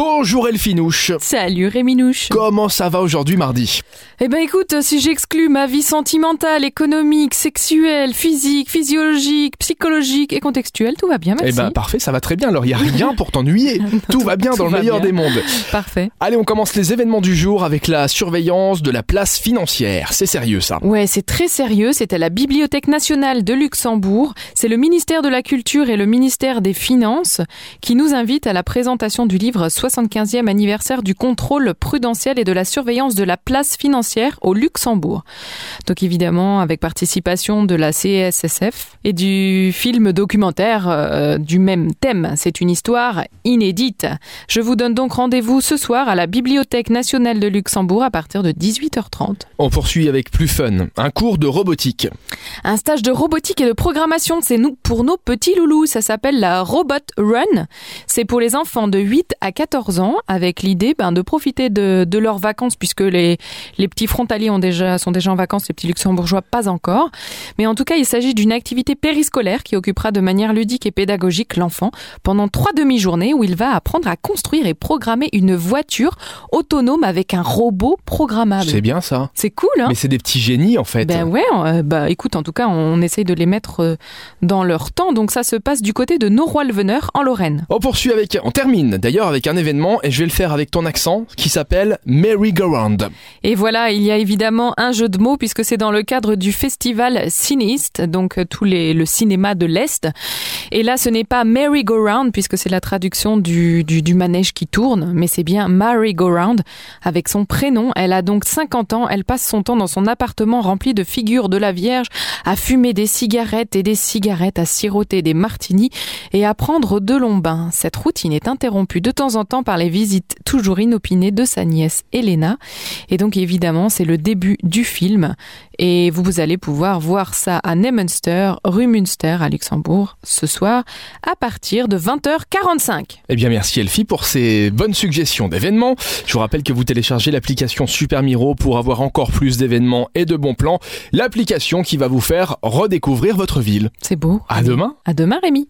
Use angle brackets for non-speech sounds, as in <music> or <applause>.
do Bonjour Elfinouche. Salut Réminouche. Comment ça va aujourd'hui mardi? Eh ben écoute, si j'exclus ma vie sentimentale, économique, sexuelle, physique, physiologique, psychologique et contextuelle, tout va bien, Eh merci. ben parfait, ça va très bien. Alors il y a rien <laughs> pour t'ennuyer. Tout va bien Tout dans le meilleur bien. des mondes. Parfait. Allez, on commence les événements du jour avec la surveillance de la place financière. C'est sérieux ça? Ouais, c'est très sérieux. C'est à la Bibliothèque nationale de Luxembourg. C'est le ministère de la Culture et le ministère des Finances qui nous invitent à la présentation du livre 75e anniversaire du contrôle prudentiel et de la surveillance de la place financière au Luxembourg. Donc évidemment avec participation de la CSSF et du film documentaire euh, du même thème. C'est une histoire inédite. Je vous donne donc rendez-vous ce soir à la Bibliothèque nationale de Luxembourg à partir de 18h30. On poursuit avec plus fun. Un cours de robotique. Un stage de robotique et de programmation, c'est nous pour nos petits loulous. Ça s'appelle la Robot Run. C'est pour les enfants de 8 à 14 ans, avec l'idée ben, de profiter de, de leurs vacances, puisque les, les petits frontaliers ont déjà, sont déjà en vacances, les petits luxembourgeois pas encore. Mais en tout cas, il s'agit d'une activité périscolaire qui occupera de manière ludique et pédagogique l'enfant pendant trois demi-journées où il va apprendre à construire et programmer une voiture autonome avec un robot programmable. C'est bien ça. C'est cool, hein Mais c'est des petits génies en fait. ben ouais, euh, bah écoute, en tout cas, on essaye de les mettre euh, dans leur temps. Donc ça se passe du côté de Noroy-le-Veneur, en Lorraine. On poursuit avec, on termine d'ailleurs avec un événement et je vais le faire avec ton accent qui s'appelle Merry Go Round. Et voilà, il y a évidemment un jeu de mots puisque c'est dans le cadre du festival Cinéiste, donc euh, tous les le cinéma de l'Est. Et là, ce n'est pas Merry Go Round puisque c'est la traduction du, du, manège qui tourne, mais c'est bien Mary Go Round avec son prénom. Elle a donc 50 ans. Elle passe son temps dans son appartement rempli de figures de la Vierge, à fumer des cigarettes et des cigarettes, à siroter des martinis et à prendre de longs bains. Cette routine est interrompue de temps en temps par les visites toujours inopinées de sa nièce Elena. Et donc évidemment, c'est le début du film. Et vous, allez pouvoir voir ça à Neumünster, rue Münster à Luxembourg, ce soir, à partir de 20h45. Eh bien merci Elfie pour ces bonnes suggestions d'événements. Je vous rappelle que vous téléchargez l'application Super Miro pour avoir encore plus d'événements et de bons plans. L'application qui va vous faire redécouvrir votre ville. C'est beau. À demain À demain, Rémi.